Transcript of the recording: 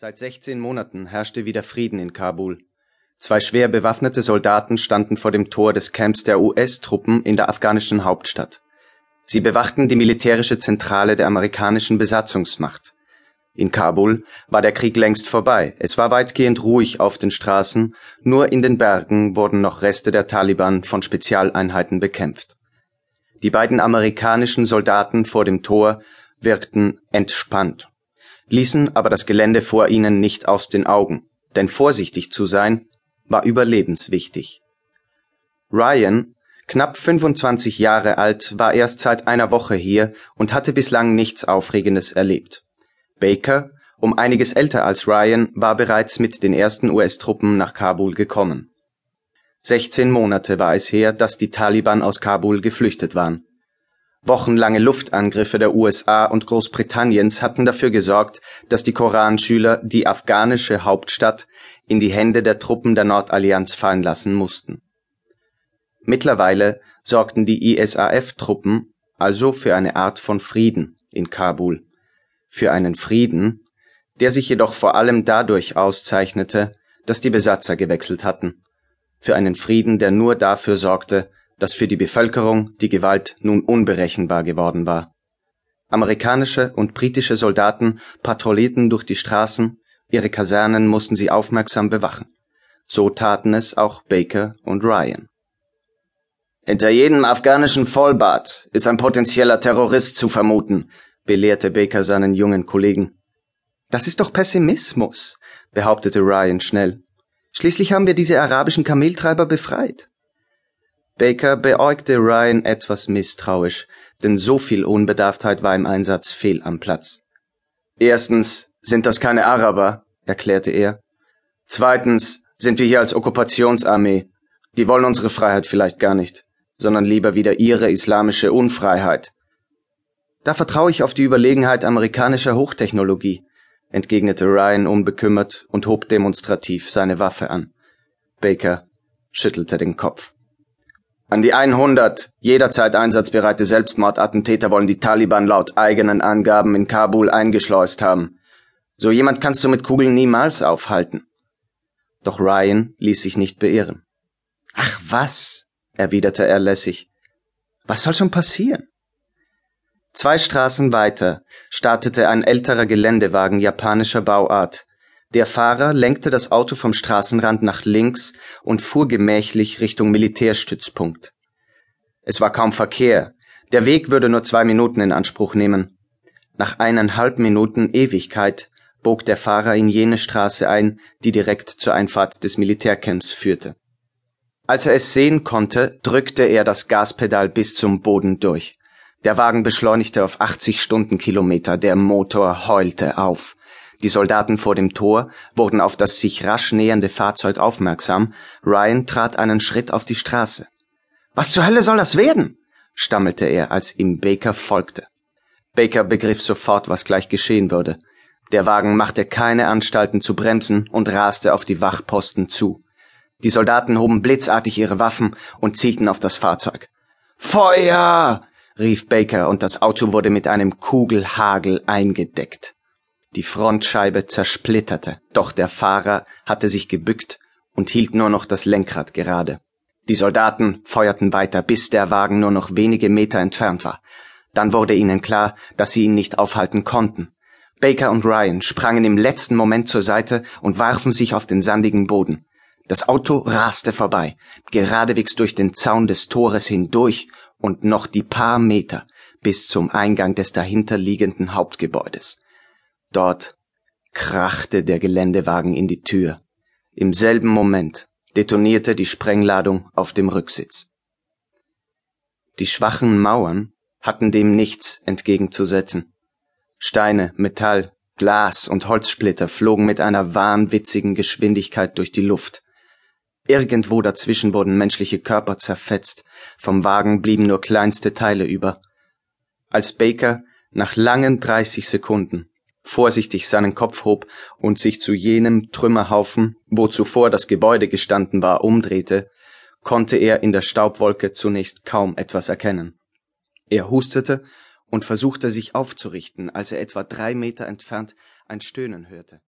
Seit 16 Monaten herrschte wieder Frieden in Kabul. Zwei schwer bewaffnete Soldaten standen vor dem Tor des Camps der US-Truppen in der afghanischen Hauptstadt. Sie bewachten die militärische Zentrale der amerikanischen Besatzungsmacht. In Kabul war der Krieg längst vorbei. Es war weitgehend ruhig auf den Straßen, nur in den Bergen wurden noch Reste der Taliban von Spezialeinheiten bekämpft. Die beiden amerikanischen Soldaten vor dem Tor wirkten entspannt ließen aber das Gelände vor ihnen nicht aus den Augen, denn vorsichtig zu sein war überlebenswichtig. Ryan, knapp 25 Jahre alt, war erst seit einer Woche hier und hatte bislang nichts Aufregendes erlebt. Baker, um einiges älter als Ryan, war bereits mit den ersten US-Truppen nach Kabul gekommen. 16 Monate war es her, dass die Taliban aus Kabul geflüchtet waren. Wochenlange Luftangriffe der USA und Großbritanniens hatten dafür gesorgt, dass die Koranschüler die afghanische Hauptstadt in die Hände der Truppen der Nordallianz fallen lassen mussten. Mittlerweile sorgten die ISAF-Truppen also für eine Art von Frieden in Kabul, für einen Frieden, der sich jedoch vor allem dadurch auszeichnete, dass die Besatzer gewechselt hatten, für einen Frieden, der nur dafür sorgte, dass für die Bevölkerung die Gewalt nun unberechenbar geworden war. Amerikanische und britische Soldaten patrouillierten durch die Straßen, ihre Kasernen mussten sie aufmerksam bewachen. So taten es auch Baker und Ryan. Hinter jedem afghanischen Vollbart ist ein potenzieller Terrorist zu vermuten, belehrte Baker seinen jungen Kollegen. Das ist doch Pessimismus, behauptete Ryan schnell. Schließlich haben wir diese arabischen Kameltreiber befreit. Baker beäugte Ryan etwas misstrauisch, denn so viel Unbedarftheit war im Einsatz fehl am Platz. Erstens sind das keine Araber, erklärte er. Zweitens sind wir hier als Okkupationsarmee. Die wollen unsere Freiheit vielleicht gar nicht, sondern lieber wieder ihre islamische Unfreiheit. Da vertraue ich auf die Überlegenheit amerikanischer Hochtechnologie, entgegnete Ryan unbekümmert und hob demonstrativ seine Waffe an. Baker schüttelte den Kopf. An die 100 jederzeit einsatzbereite Selbstmordattentäter wollen die Taliban laut eigenen Angaben in Kabul eingeschleust haben. So jemand kannst du mit Kugeln niemals aufhalten. Doch Ryan ließ sich nicht beirren. Ach was, erwiderte er lässig. Was soll schon passieren? Zwei Straßen weiter startete ein älterer Geländewagen japanischer Bauart, der Fahrer lenkte das Auto vom Straßenrand nach links und fuhr gemächlich Richtung Militärstützpunkt. Es war kaum Verkehr, der Weg würde nur zwei Minuten in Anspruch nehmen. Nach eineinhalb Minuten Ewigkeit bog der Fahrer in jene Straße ein, die direkt zur Einfahrt des Militärcamps führte. Als er es sehen konnte, drückte er das Gaspedal bis zum Boden durch. Der Wagen beschleunigte auf 80 Stundenkilometer, der Motor heulte auf. Die Soldaten vor dem Tor wurden auf das sich rasch nähernde Fahrzeug aufmerksam. Ryan trat einen Schritt auf die Straße. Was zur Hölle soll das werden? stammelte er, als ihm Baker folgte. Baker begriff sofort, was gleich geschehen würde. Der Wagen machte keine Anstalten zu bremsen und raste auf die Wachposten zu. Die Soldaten hoben blitzartig ihre Waffen und zielten auf das Fahrzeug. Feuer! rief Baker, und das Auto wurde mit einem Kugelhagel eingedeckt. Die Frontscheibe zersplitterte, doch der Fahrer hatte sich gebückt und hielt nur noch das Lenkrad gerade. Die Soldaten feuerten weiter, bis der Wagen nur noch wenige Meter entfernt war. Dann wurde ihnen klar, dass sie ihn nicht aufhalten konnten. Baker und Ryan sprangen im letzten Moment zur Seite und warfen sich auf den sandigen Boden. Das Auto raste vorbei, geradewegs durch den Zaun des Tores hindurch und noch die paar Meter bis zum Eingang des dahinterliegenden Hauptgebäudes. Dort krachte der Geländewagen in die Tür. Im selben Moment detonierte die Sprengladung auf dem Rücksitz. Die schwachen Mauern hatten dem nichts entgegenzusetzen. Steine, Metall, Glas und Holzsplitter flogen mit einer wahnwitzigen Geschwindigkeit durch die Luft. Irgendwo dazwischen wurden menschliche Körper zerfetzt, vom Wagen blieben nur kleinste Teile über. Als Baker nach langen dreißig Sekunden vorsichtig seinen Kopf hob und sich zu jenem Trümmerhaufen, wo zuvor das Gebäude gestanden war, umdrehte, konnte er in der Staubwolke zunächst kaum etwas erkennen. Er hustete und versuchte sich aufzurichten, als er etwa drei Meter entfernt ein Stöhnen hörte.